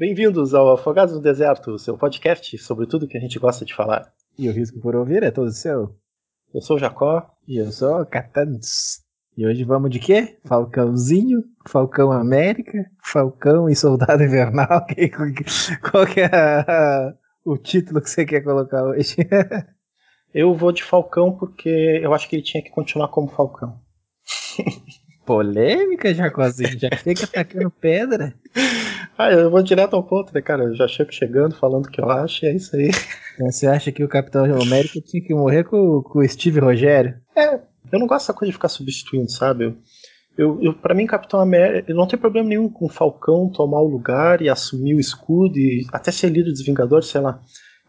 Bem-vindos ao Afogados no Deserto, seu podcast sobre tudo que a gente gosta de falar. E o risco por ouvir é todo seu. Eu sou o Jacó. E eu sou o Catans. E hoje vamos de quê? Falcãozinho, Falcão América, Falcão e Soldado Invernal. Qual que é a, o título que você quer colocar hoje? eu vou de Falcão porque eu acho que ele tinha que continuar como Falcão. Polêmica, Jacozinho? Já fica atacando pedra? Ah, eu vou direto ao ponto, né, cara? Eu já chego chegando, falando o que eu acho, e é isso aí. Você acha que o Capitão América tinha que morrer com, com o Steve Rogério? É, eu não gosto dessa coisa de ficar substituindo, sabe? Eu, eu, eu para mim, Capitão América, não tem problema nenhum com o Falcão tomar o lugar e assumir o escudo e até ser líder dos Vingadores, sei lá.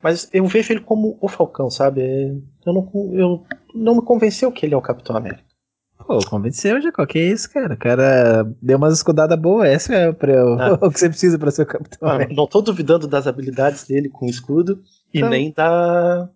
Mas eu vejo ele como o Falcão, sabe? É, eu não, eu não me convenceu que ele é o Capitão América. Pô, convenceu, Jacó. Que isso, cara? O cara deu umas escudadas boas. Essa é pra, ah. o que você precisa para ser o capitão. Ah, não tô duvidando das habilidades dele com o escudo e então... nem da,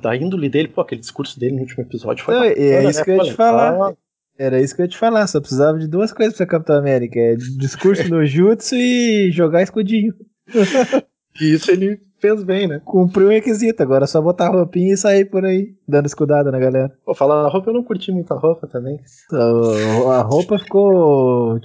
da índole dele. Pô, aquele discurso dele no último episódio foi. Não, bacana, é isso né? que eu ia te falar. Era isso que eu ia te falar. Só precisava de duas coisas pra ser Capitão América: é discurso no Jutsu e jogar escudinho. E isso ele fez bem, né? Cumpriu o requisito, agora é só botar a roupinha e sair por aí, dando escudada na galera. Pô, falar a roupa, eu não curti muito a roupa também. A roupa ficou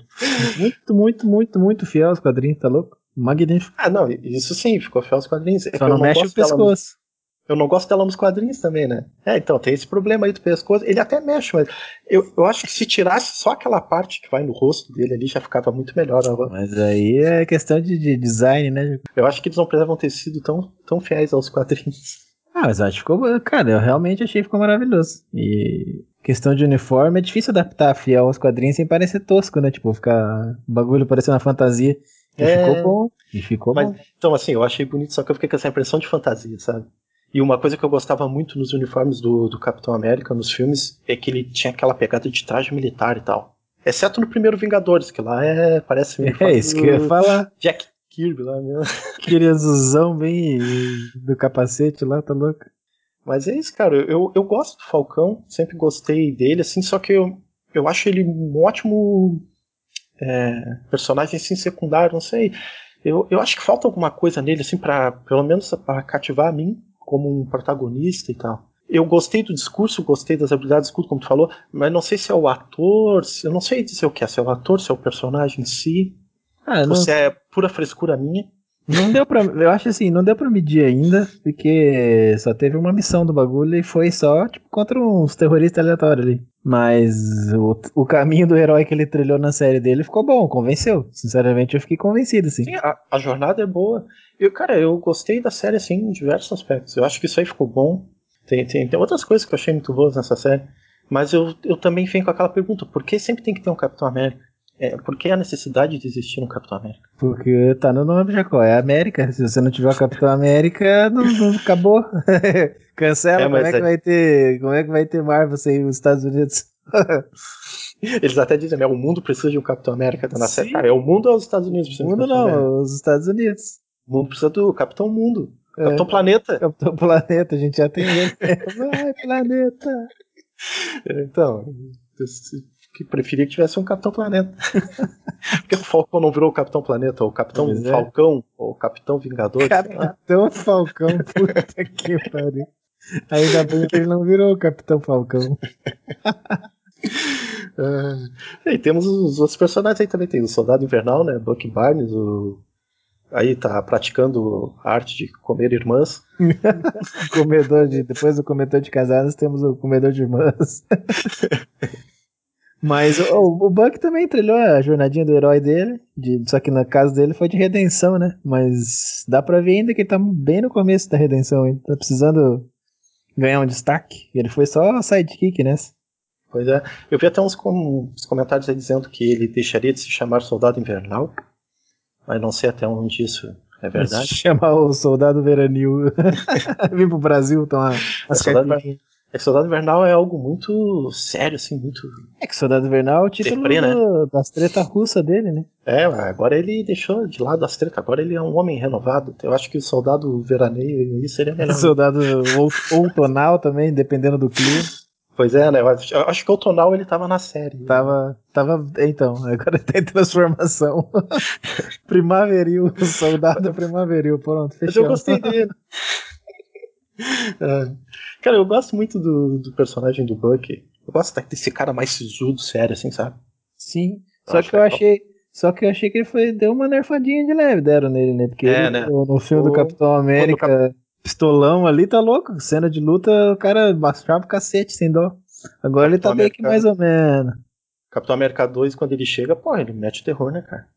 muito, muito, muito, muito fiel aos quadrinhos, tá louco? Magnífico. Ah, não, isso sim, ficou fiel aos quadrinhos. É só não, não mexe o pescoço. Eu não gosto dela nos quadrinhos também, né? É, então, tem esse problema aí do pescoço. Ele até mexe, mas eu, eu acho que se tirasse só aquela parte que vai no rosto dele ali, já ficava muito melhor. Mas aí é questão de, de design, né? Eu acho que eles não precisavam ter sido tão, tão fiéis aos quadrinhos. Ah, mas acho que ficou. Cara, eu realmente achei que ficou maravilhoso. E questão de uniforme, é difícil adaptar fiel aos quadrinhos sem parecer tosco, né? Tipo, ficar bagulho parecendo uma fantasia. E é... ficou bom. E ficou mas, bom. Então, assim, eu achei bonito, só que eu fiquei com essa impressão de fantasia, sabe? E uma coisa que eu gostava muito nos uniformes do, do Capitão América, nos filmes, é que ele tinha aquela pegada de traje militar e tal. Exceto no primeiro Vingadores, que lá é. Parece É isso que eu ia falar. Jack Kirby lá mesmo. Aquele azulzão bem do capacete lá, tá louco? Mas é isso, cara. Eu, eu gosto do Falcão, sempre gostei dele, assim, só que eu, eu acho ele um ótimo é, personagem assim, secundário, não sei. Eu, eu acho que falta alguma coisa nele, assim, para pelo menos para cativar a mim como um protagonista e tal. Eu gostei do discurso, gostei das habilidades do escudo, como tu falou, mas não sei se é o ator, se, eu não sei dizer o que é, se é o ator, se é o personagem em si, ah, ou não... se é pura frescura minha. Não deu pra. Eu acho assim, não deu pra medir ainda, porque só teve uma missão do bagulho e foi só, tipo, contra uns terroristas aleatórios ali. Mas o, o caminho do herói que ele trilhou na série dele ficou bom, convenceu. Sinceramente, eu fiquei convencido, assim. Sim, a, a jornada é boa. Eu, cara, eu gostei da série, assim, em diversos aspectos. Eu acho que isso aí ficou bom. Tem, tem, tem outras coisas que eu achei muito boas nessa série. Mas eu, eu também venho com aquela pergunta: por que sempre tem que ter um Capitão América? É, por que a necessidade de existir um Capitão América? Porque tá no nome, Jacó, é América. Se você não tiver o Capitão América, não, não acabou. Cancela, é, como é que é... vai ter. Como é que vai ter Marvel sem os Estados Unidos? Eles até dizem, né? O mundo precisa de um Capitão América tá na série. Cara, é o mundo ou os Estados Unidos? O mundo não, os Estados Unidos. O mundo precisa do Capitão Mundo. É, Capitão Planeta. Capitão Planeta, a gente já tem ele. Vai, planeta! Então, que preferia que tivesse um Capitão Planeta. Porque o Falcão não virou o Capitão Planeta, ou o Capitão é. Falcão, ou o Capitão Vingador. Capitão Falcão, puta que pariu. Ainda bem que ele não virou o Capitão Falcão. uh, e temos os outros personagens aí também. Tem o Soldado Invernal, né? Bucky Barnes, o. Aí tá praticando a arte de comer irmãs. comedor de. Depois do comedor de casadas, temos o comedor de irmãs. Mas o, o Buck também trilhou a jornadinha do herói dele, de, só que no caso dele foi de redenção, né? Mas dá pra ver ainda que ele tá bem no começo da redenção, ele tá precisando ganhar um destaque. Ele foi só sidekick nessa. Pois é. Eu vi até uns, com, uns comentários aí dizendo que ele deixaria de se chamar Soldado Invernal, mas não sei até onde isso é verdade. Chamar o Soldado Veranil. Vim pro Brasil tomar as é, é que Soldado Invernal é algo muito sério, assim, muito. É que Soldado Invernal é o título Deprê, né? das tretas russas dele, né? É, agora ele deixou de lado as tretas, agora ele é um homem renovado. Eu acho que o Soldado Veraneio aí seria melhor. soldado outonal também, dependendo do clima. Pois é, né? Eu acho, eu acho que o Tonal ele tava na série. Tava. Tava. Então, agora tem transformação. primaveril, soldado primaveril, pronto, Mas fechou. eu gostei dele. É. Cara, eu gosto muito do, do personagem do Bucky. Eu gosto desse cara mais sisudo, sério, assim, sabe? Sim. Eu Só acho que eu achei. Só que eu achei que ele foi, deu uma nerfadinha de leve, deram nele, né? Porque É, ele, né? no, no filme do O- Capitão América, pistolão ali, tá louco. Cena de luta, o cara baixava o cacete, sem dó. Agora ele tá Capitão meio que América- mais ou menos. Capitão América 2, quando ele chega, pô, ele mete terror, né, cara?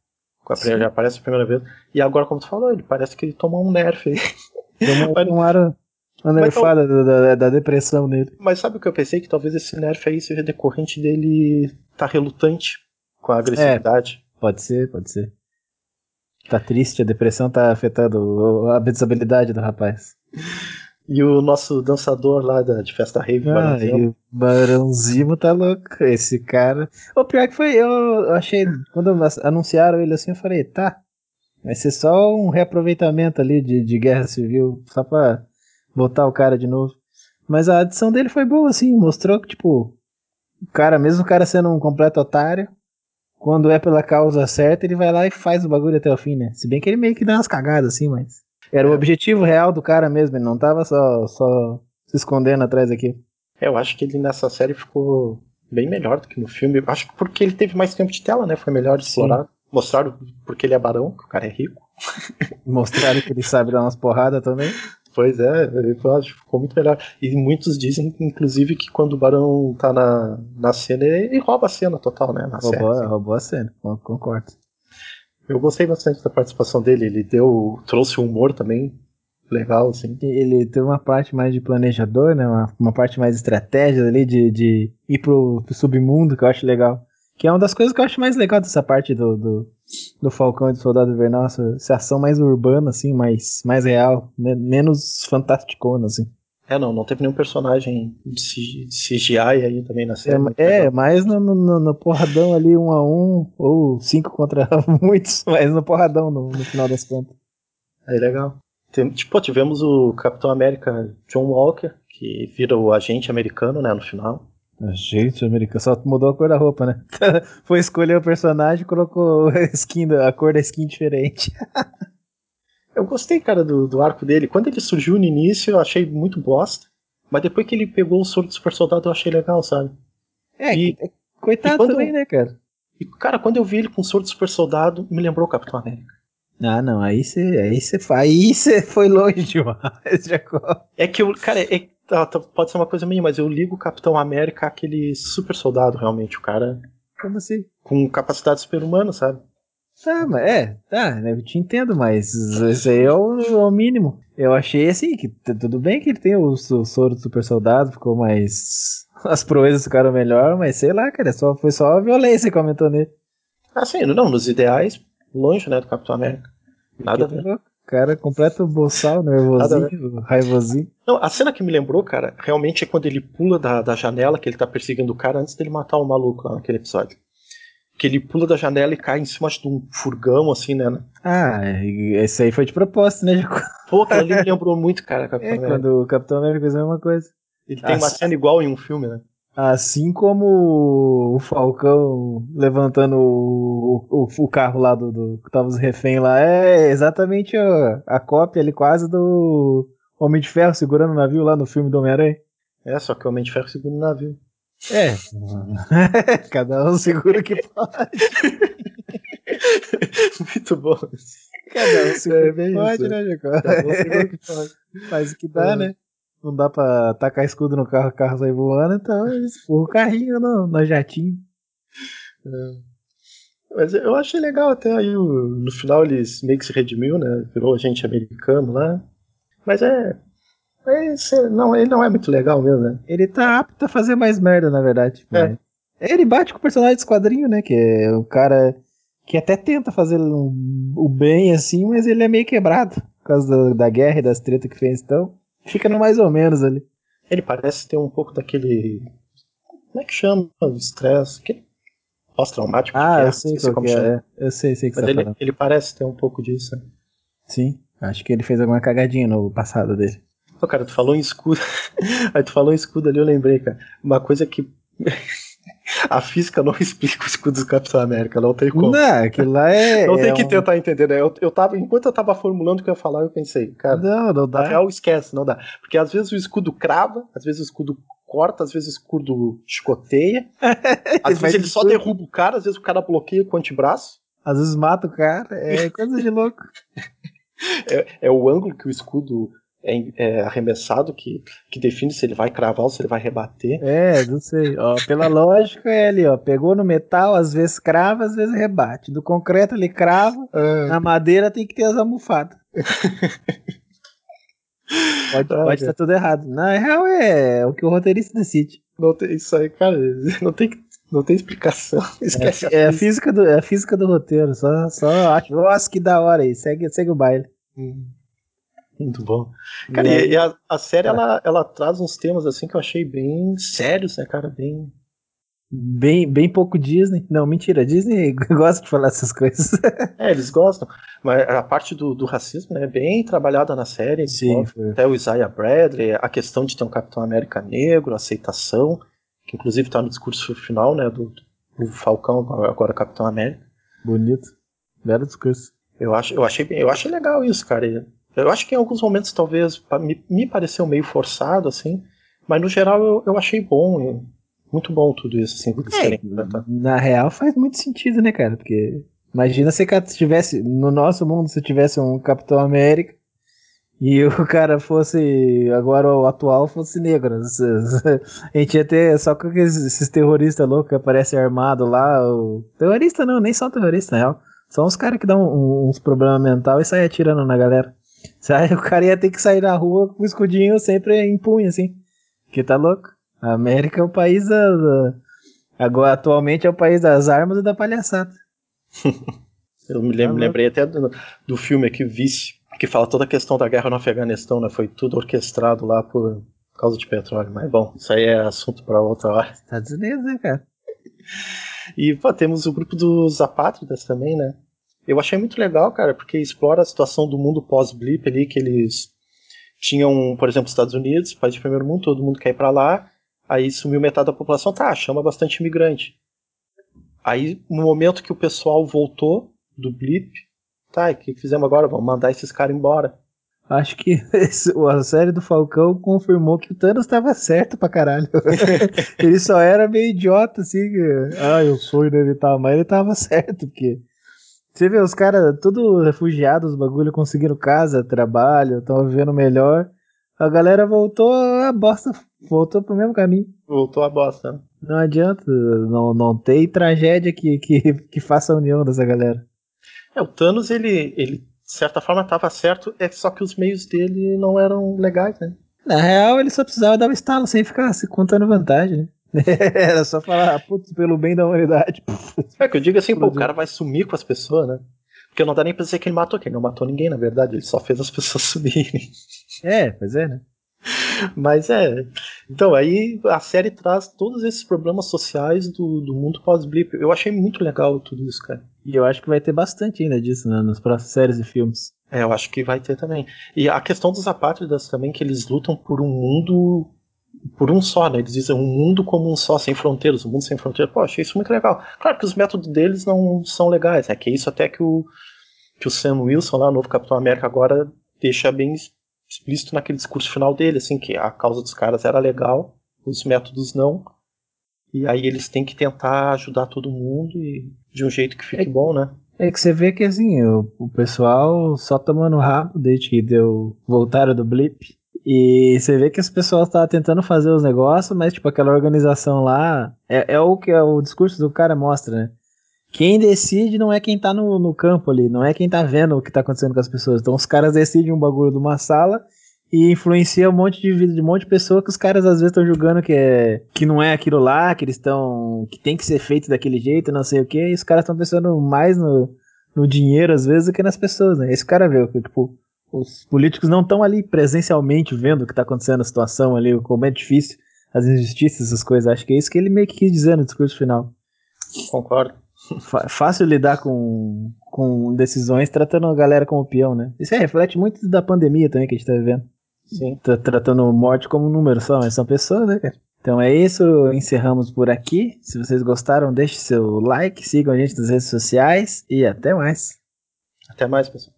Já aparece a primeira vez. E agora, como tu falou, ele parece que ele tomou um nerf aí. Deu uma, Mas- tomaram Mas nerfada da, da- da depressão nele. Mas sabe o que eu pensei? Que talvez esse nerf aí seja decorrente dele tá relutante com a agressividade. Pode ser, pode ser. Tá triste, a depressão tá afetando a desabilidade do rapaz. E o nosso dançador lá da, de festa rave, Ah, Barãozinho, o Barãozimo tá louco. Esse cara. O pior que foi, eu eu achei. Quando anunciaram ele assim, eu falei, tá. Vai ser só um reaproveitamento ali de, de guerra civil, só pra botar o cara de novo. Mas a adição dele foi boa, assim, mostrou que, tipo, o cara, mesmo o cara sendo um completo otário, quando é pela causa certa, ele vai lá e faz o bagulho até o fim, né? Se bem que ele meio que dá umas cagadas, assim, mas. Era o É. objetivo real do cara mesmo, ele não tava só, só se escondendo atrás aqui. É, eu acho que ele nessa série ficou bem melhor do que no filme. Acho que porque ele teve mais tempo de tela, né? Foi melhor explorado. Mostraram porque ele é barão, que o cara é rico. Mostraram que ele sabe dar umas porradas também. Pois é, eu acho que ficou muito melhor. E muitos dizem, inclusive, que quando o barão tá na, na cena, ele rouba a cena total, né? Na série, Roubou, assim. roubou a cena, con- concordo. Eu gostei bastante da participação dele. Ele deu, trouxe um humor também legal, assim. Ele tem uma parte mais de planejador, né? Uma, uma parte mais estratégia ali, de, de ir pro, pro submundo, que eu acho legal. Que é uma das coisas que eu acho mais legal dessa parte do, do, do Falcão e do Soldado Invernal, essa, essa ação mais urbana, assim, mais, mais real, me- menos fantasticona, assim. É, não, não teve nenhum personagem de CGI aí também na série. mas É, é no, no, no porradão ali, um a um, ou cinco contra muitos, mas no porradão no, no final das contas. Aí legal. Tem- tipo, tivemos o Capitão América John Walker, que vira o agente americano, né, no final. Gente, americano, só mudou a cor da roupa, né? Foi escolher o personagem e colocou a, skin, a cor da skin diferente. Eu gostei, cara, do, do arco dele. Quando ele surgiu no início, eu achei muito bosta. Mas depois que ele pegou o soro do super soldado, eu achei legal, sabe? É, E- que- coitado e quando- também, né, cara? E, cara, quando eu vi ele com o soro do super soldado, me lembrou o Capitão América. Ah, não, aí você aí cê, aí cê foi longe demais, Jacob. É que eu, cara, é- tá, tá, pode ser uma coisa minha, mas eu ligo o Capitão América àquele super soldado, realmente. O cara Como assim? com capacidade super-humana, sabe? Tá, mas é, tá, né, eu te entendo, mas isso aí é o, é o mínimo. Eu achei assim, que tudo bem que ele tem o, o soro do super soldado, ficou mais. As proezas ficaram melhor, mas sei lá, cara, só, foi só a violência que aumentou nele. Assim, não, nos ideais, longe, né, do Capitão América. Nada a ver. Cara, completo boçal, nervosinho, raivosinho. Não, a cena que me lembrou, cara, realmente é quando ele pula da, da janela, que ele tá perseguindo o cara antes dele matar o maluco lá naquele episódio. Que ele pula da janela e cai em cima de um furgão, assim, né? Ah, e esse aí foi de propósito, né? Pô, aquilo ali me lembrou muito, cara, Capitão É, América. quando o Capitão América fez a mesma coisa. Ele tem uma Ah, cena igual em um filme, né? Assim como o Falcão levantando o, o, o carro lá do, do que tava os refém lá, é exatamente a, a cópia ali quase do Homem de Ferro segurando o navio lá no filme do Homem-Aranha. É, só que o Homem de Ferro segura o navio. É. Cada um segura o que pode. muito bom. Cada um segura É o que pode, isso. né, Jacob? Cada um segura o que pode. Faz o que dá, É. né? Não dá pra tacar escudo no carro, o carro sair voando, então eles o carrinho no, no jatinho. Mas eu achei legal até aí, no final eles meio que se redimiu, né? Virou agente americano lá. Mas é. é esse- não, ele não é muito legal mesmo, né? Ele tá apto a fazer mais merda, na verdade. É. Mas- Ele bate com o personagem de quadrinho, né? Que é o cara que até tenta fazer o o bem assim, mas ele é meio quebrado por causa da, da guerra e das tretas que fez. Então, fica no mais ou menos ali. Ele parece ter um pouco daquele. Como é que chama? Estresse. Aquele pós-traumático. Ah, guerra, eu sei esqueci qual que é. Eu sei, sei o que você Mas tá ele, ele parece ter um pouco disso. né? Sim, acho que ele fez alguma cagadinha no passado dele. Pô, cara, tu falou em escudo. Aí tu falou em escudo ali, eu lembrei, cara. Uma coisa que. A física não explica o escudo do Capitão América, não tem como. Não, aquilo lá é. Não tem é que um- tentar entender, né? Eu, eu tava, enquanto eu tava formulando o que eu ia falar, eu pensei, cara, Não, não na dá. real esquece, não dá. Porque às vezes o escudo crava, às vezes o escudo corta, às vezes o escudo chicoteia, às Mas vezes ele só derruba o cara, às vezes o cara bloqueia com o antebraço. Às vezes mata o cara, é coisa de louco. É, é o ângulo que o escudo é, é arremessado que, que define se ele vai cravar ou se ele vai rebater. É, não sei. Ó, pela lógica é ali, ó. Pegou no metal, às vezes crava, às vezes rebate. Do concreto ele crava, na madeira tem que ter as almofadas. Pode Ah, pode estar tudo errado. Na real é o que o roteirista decide. Não tem isso aí, cara. Não tem, não tem explicação. Esquece É a a física do, é a física do roteiro. Só, só acho. Nossa, que da hora aí. Segue, segue o baile. Muito bom. Cara, E e, e a, a série ela, ela traz uns temas assim que eu achei bem sérios, né, cara? Bem. Bem, bem pouco Disney. Não, mentira. Disney gosta de falar essas coisas. É, eles gostam. Mas a parte do, do racismo né, é bem trabalhada na série. foi. Até o Isaiah Bradley, a questão de ter um Capitão América negro, a aceitação, que inclusive tá no discurso final, né, do, do Falcão, agora Capitão América. Bonito. Belo discurso. Eu, acho, eu, achei, eu achei legal isso, cara. Eu acho que em alguns momentos talvez me, me pareceu meio forçado, assim, mas no geral eu, eu achei bom, muito bom tudo isso, assim, implementar. Na real faz muito sentido, né, cara? Porque imagina se tivesse, no nosso mundo, se tivesse um Capitão América e o cara fosse, agora o atual fosse negro. A gente ia ter só com esses terroristas loucos que aparecem armado lá. O... Terrorista não, nem só terrorista, na real. São uns caras que dão uns problemas mental e saem atirando na galera. Sai, o cara ia ter que sair na rua com o escudinho sempre em punho, assim. Que tá louco. A América é o país da, da- Agora, atualmente é o país das armas e da palhaçada. Eu me Ah, lembrei até do, do filme aqui, Vice, que fala toda a questão da guerra no Afeganistão, né? Foi tudo orquestrado lá por causa de petróleo. Mas bom, isso aí é assunto para outra hora. Estados Unidos, né, cara? E pô, temos o grupo dos apátridas também, né? Eu achei muito legal, cara, porque explora a situação do mundo pós-blip ali, que eles tinham, por exemplo, os Estados Unidos, país de primeiro mundo, todo mundo quer ir pra lá, aí sumiu metade da população, tá, chama bastante imigrante. Aí, no momento que o pessoal voltou do blip, tá, o que fizemos agora? Vamos mandar esses caras embora. Acho que a série do Falcão confirmou que o Thanos tava certo pra caralho. ele só era meio idiota, assim. Ah, eu sou inevitável. Mas ele tava certo, porque. Você vê, os caras, tudo refugiados, os bagulho, conseguiram casa, trabalho, estão vivendo melhor. A galera voltou, a bosta voltou pro mesmo caminho. Voltou a bosta, né? Não adianta, não, não tem tragédia que, que, que faça a união dessa galera. É, o Thanos, ele, ele de certa forma estava certo, é só que os meios dele não eram legais, né? Na real, ele só precisava dar um estalo sem ficar se contando vantagem, né? Era só falar, putz, pelo bem da humanidade. É que eu digo assim, pô, o cara vai sumir com as pessoas, né? Porque não dá nem pra dizer que ele matou, que ele não matou ninguém, na verdade, ele só fez as pessoas sumirem. É, pois é, né? Mas é. Então, aí a série traz todos esses problemas sociais do, do mundo pós-blip. Eu achei muito legal tudo isso, cara. E eu acho que vai ter bastante ainda disso, né? Nas próximas séries e filmes. É, eu acho que vai ter também. E a questão dos apátridas também, que eles lutam por um mundo. Por um só, né? Eles dizem um mundo como um só, sem fronteiras, um mundo sem fronteiras. Pô, achei isso muito legal. Claro que os métodos deles não são legais, né? Que é isso até que o, que o Sam Wilson, lá, o novo Capitão América, agora deixa bem explícito naquele discurso final dele, assim, que a causa dos caras era legal, os métodos não. E aí eles têm que tentar ajudar todo mundo e de um jeito que fique bom, né? É que você vê que assim, o, o pessoal só tomando rabo desde que deu. voltaram do blip. E você vê que as pessoas estavam tentando fazer os negócios, mas tipo, aquela organização lá é, é o que é o discurso do cara mostra, né? Quem decide não é quem tá no, no campo ali, não é quem tá vendo o que tá acontecendo com as pessoas. Então os caras decidem um bagulho de uma sala e influencia um monte de vida de um monte de pessoa que os caras às vezes estão julgando que, é, que não é aquilo lá, que eles estão. que tem que ser feito daquele jeito, não sei o que, e os caras estão pensando mais no, no dinheiro às vezes do que nas pessoas, né? Esse cara vê que, tipo, os políticos não estão ali presencialmente vendo o que tá acontecendo, a situação ali, como é difícil, as injustiças, essas coisas. Acho que é isso que ele meio que quis dizer no discurso final. Concordo. Fá- fácil lidar com, com decisões tratando a galera como peão, né? Isso aí reflete muito da pandemia também que a gente tá vivendo. Sim. Tá tratando morte como um número só, mas são pessoas, né, cara? Então é isso, encerramos por aqui. Se vocês gostaram, deixe seu like, sigam a gente nas redes sociais e até mais. Até mais, pessoal.